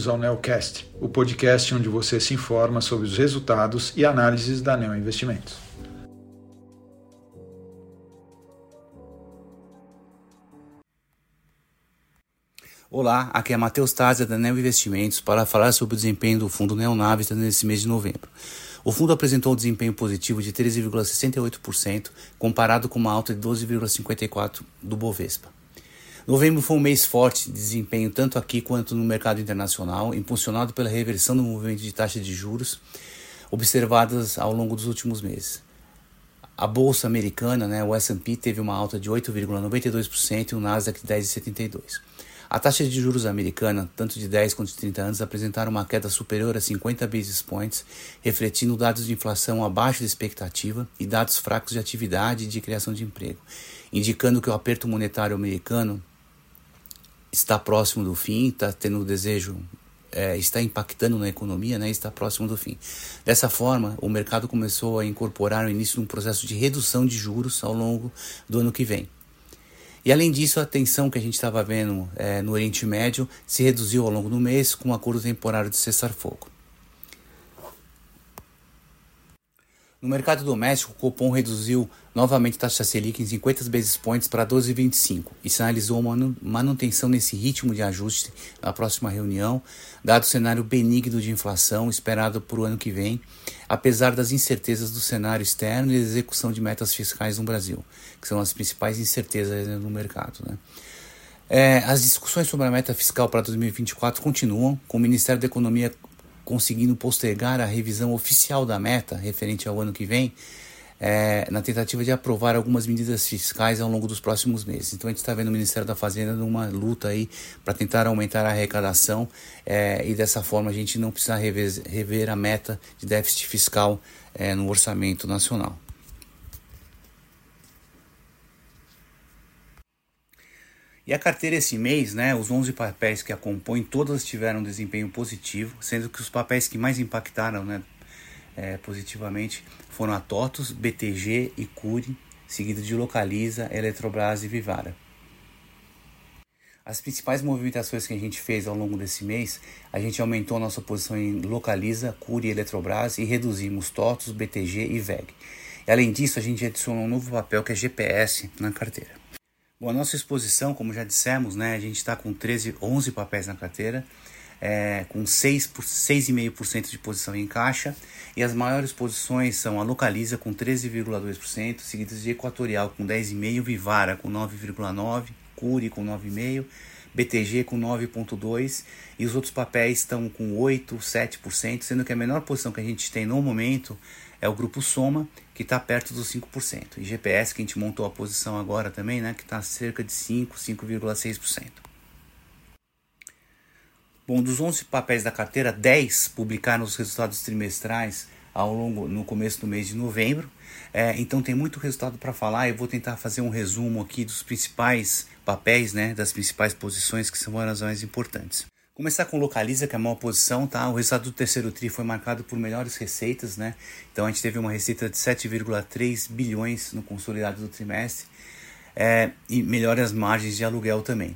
bem-vindos ao Neocast, o podcast onde você se informa sobre os resultados e análises da Neo Investimentos. Olá, aqui é Matheus Tazia da Neo Investimentos para falar sobre o desempenho do fundo Neonavista nesse mês de novembro. O fundo apresentou um desempenho positivo de 13,68%, comparado com uma alta de 12,54% do Bovespa. Novembro foi um mês forte de desempenho tanto aqui quanto no mercado internacional, impulsionado pela reversão do movimento de taxa de juros observadas ao longo dos últimos meses. A bolsa americana, né, o S&P, teve uma alta de 8,92% e o Nasdaq de 10,72%. A taxa de juros americana, tanto de 10 quanto de 30 anos, apresentaram uma queda superior a 50 basis points, refletindo dados de inflação abaixo da expectativa e dados fracos de atividade e de criação de emprego, indicando que o aperto monetário americano está próximo do fim, está tendo o desejo, é, está impactando na economia, né, está próximo do fim. Dessa forma, o mercado começou a incorporar o início de um processo de redução de juros ao longo do ano que vem. E além disso, a tensão que a gente estava vendo é, no Oriente Médio se reduziu ao longo do mês com um acordo temporário de cessar-fogo. No mercado doméstico, o Copom reduziu novamente a taxa Selic em 50 basis points para 12,25 e sinalizou uma manutenção nesse ritmo de ajuste na próxima reunião, dado o cenário benigno de inflação esperado para o ano que vem, apesar das incertezas do cenário externo e da execução de metas fiscais no Brasil, que são as principais incertezas no mercado. Né? É, as discussões sobre a meta fiscal para 2024 continuam, com o Ministério da Economia conseguindo postergar a revisão oficial da meta referente ao ano que vem, é, na tentativa de aprovar algumas medidas fiscais ao longo dos próximos meses. Então a gente está vendo o Ministério da Fazenda numa luta aí para tentar aumentar a arrecadação é, e dessa forma a gente não precisa rever, rever a meta de déficit fiscal é, no orçamento nacional. E a carteira esse mês, né, os 11 papéis que a compõem, todas tiveram um desempenho positivo, sendo que os papéis que mais impactaram né, é, positivamente foram a TOTUS, BTG e Curi, seguido de Localiza, Eletrobras e Vivara. As principais movimentações que a gente fez ao longo desse mês, a gente aumentou a nossa posição em Localiza, Curi e Eletrobras e reduzimos TOTUS, BTG e VEG. E, além disso, a gente adicionou um novo papel que é GPS na carteira. Bom, a nossa exposição, como já dissemos, né, a gente está com 13, 11 papéis na carteira, é, com 6,5% de posição em caixa, e as maiores posições são a Localiza com 13,2%, seguidas de Equatorial com 10,5%, Vivara com 9,9%, Curi com 9,5%, BTG com 9,2% e os outros papéis estão com 8%, 7%, sendo que a menor posição que a gente tem no momento é o grupo Soma, que está perto dos 5%. E GPS, que a gente montou a posição agora também, né, que está cerca de 5, 5,6%. Bom, dos 11 papéis da carteira, 10 publicaram os resultados trimestrais ao longo no começo do mês de novembro. É, então tem muito resultado para falar. Eu vou tentar fazer um resumo aqui dos principais papéis, né, das principais posições que são as mais importantes. Começar com Localiza, que é a maior posição, tá? O resultado do terceiro TRI foi marcado por melhores receitas, né? Então a gente teve uma receita de 7,3 bilhões no consolidado do trimestre é, e melhores margens de aluguel também,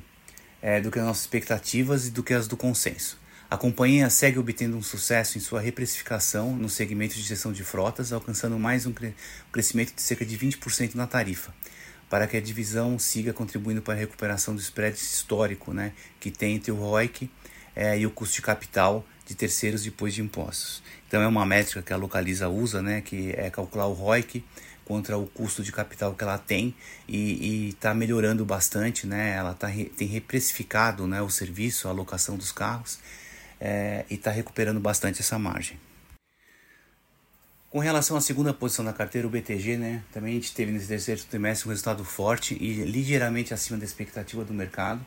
é, do que as nossas expectativas e do que as do consenso. A companhia segue obtendo um sucesso em sua reprecificação no segmento de gestão de frotas, alcançando mais um, cre crescimento de cerca de 20% na tarifa, para que a divisão siga contribuindo para a recuperação do spread histórico né, que tem entre o ROIC é, e o custo de capital de terceiros depois de impostos. Então é uma métrica que a Localiza usa, né, que é calcular o ROIC contra o custo de capital que ela tem e está melhorando bastante, né? Ela tá, tem reprecificado né, o serviço, a alocação dos carros é, e está recuperando bastante essa margem. Com relação à segunda posição da carteira, o BTG, né, também a gente teve nesse terceiro trimestre um resultado forte e ligeiramente acima da expectativa do mercado.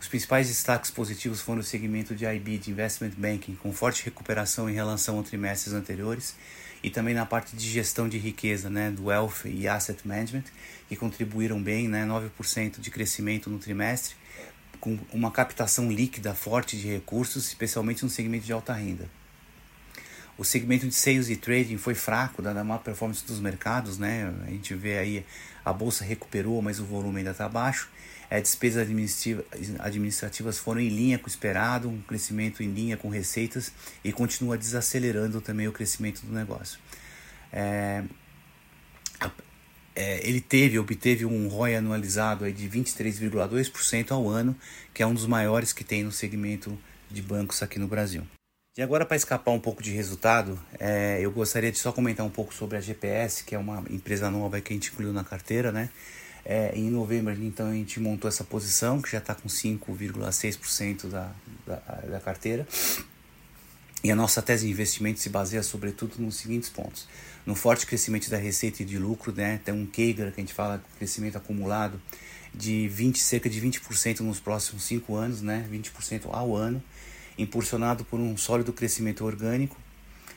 Os principais destaques positivos foram o segmento de IB, de Investment Banking, com forte recuperação em relação a trimestres anteriores, e também na parte de gestão de riqueza, né, do Wealth e Asset Management, que contribuíram bem, né, 9% de crescimento no trimestre, com uma captação líquida forte de recursos, especialmente no segmento de alta renda. O segmento de sales e trading foi fraco, dada a má performance dos mercados, né? A gente vê aí a bolsa recuperou, mas o volume ainda está baixo. é, despesas administrativa, administrativas foram em linha com o esperado, um crescimento em linha com receitas e continua desacelerando também o crescimento do negócio. É, é, ele teve, obteve um ROI anualizado aí de 23,2% ao ano, que é um dos maiores que tem no segmento de bancos aqui no Brasil. E agora, para escapar um pouco de resultado, é, eu gostaria de só comentar um pouco sobre a GPS, que é uma empresa nova que a gente incluiu na carteira, né? É, em novembro, então, a gente montou essa posição, que já está com 5,6% da, da, da carteira. E a nossa tese de investimento se baseia sobretudo nos seguintes pontos. No forte crescimento da receita e de lucro, né? tem um CAGR, que a gente fala, crescimento acumulado, de 20, cerca de 20% nos próximos 5 anos, né? 20% ao ano impulsionado por um sólido crescimento orgânico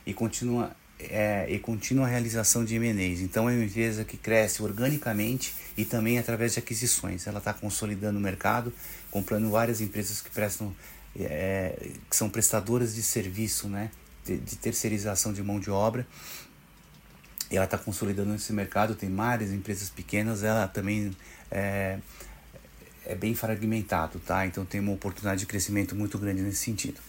e continua é, e contínua realização de M&As. Então é uma empresa que cresce organicamente e também através de aquisições. Ela está consolidando o mercado, comprando várias empresas que prestam é, que são prestadoras de serviço, né, de, de terceirização de mão de obra. E ela está consolidando esse mercado. Tem várias empresas pequenas. Ela também é, é bem fragmentado, tá? Então tem uma oportunidade de crescimento muito grande nesse sentido.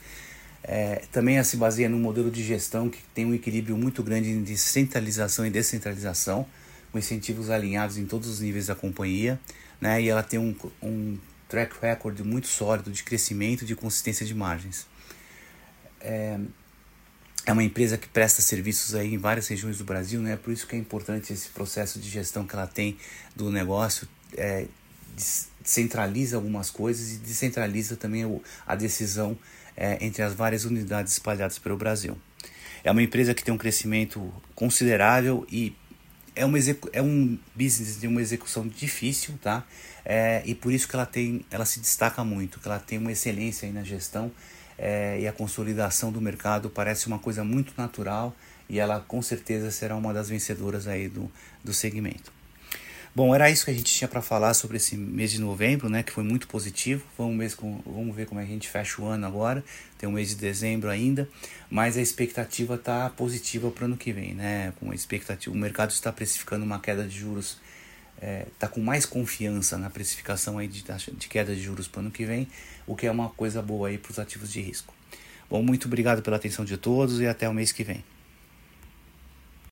É, também se baseia num modelo de gestão que tem um equilíbrio muito grande de centralização e descentralização, com incentivos alinhados em todos os níveis da companhia, né? E ela tem um, um track record muito sólido de crescimento e de consistência de margens. É, é uma empresa que presta serviços aí em várias regiões do Brasil, né? Por isso que é importante esse processo de gestão que ela tem do negócio, é, centraliza algumas coisas e descentraliza também a decisão é, entre as várias unidades espalhadas pelo Brasil. É uma empresa que tem um crescimento considerável e é, uma é um business de uma execução difícil, tá? É, e por isso que ela tem, ela se destaca muito, que ela tem uma excelência aí na gestão é, e a consolidação do mercado parece uma coisa muito natural e ela com certeza será uma das vencedoras aí do, do segmento. Bom, era isso que a gente tinha para falar sobre esse mês de novembro, né, que foi muito positivo. Vamos ver, com, vamos ver como é a gente fecha o ano agora. Tem o mês de dezembro ainda, mas a expectativa está positiva para o ano que vem, né? Com a expectativa, o mercado está precificando uma queda de juros, está é, tá com mais confiança na precificação aí de, de queda de juros para o ano que vem, o que é uma coisa boa aí para os ativos de risco. Bom, muito obrigado pela atenção de todos e até o mês que vem.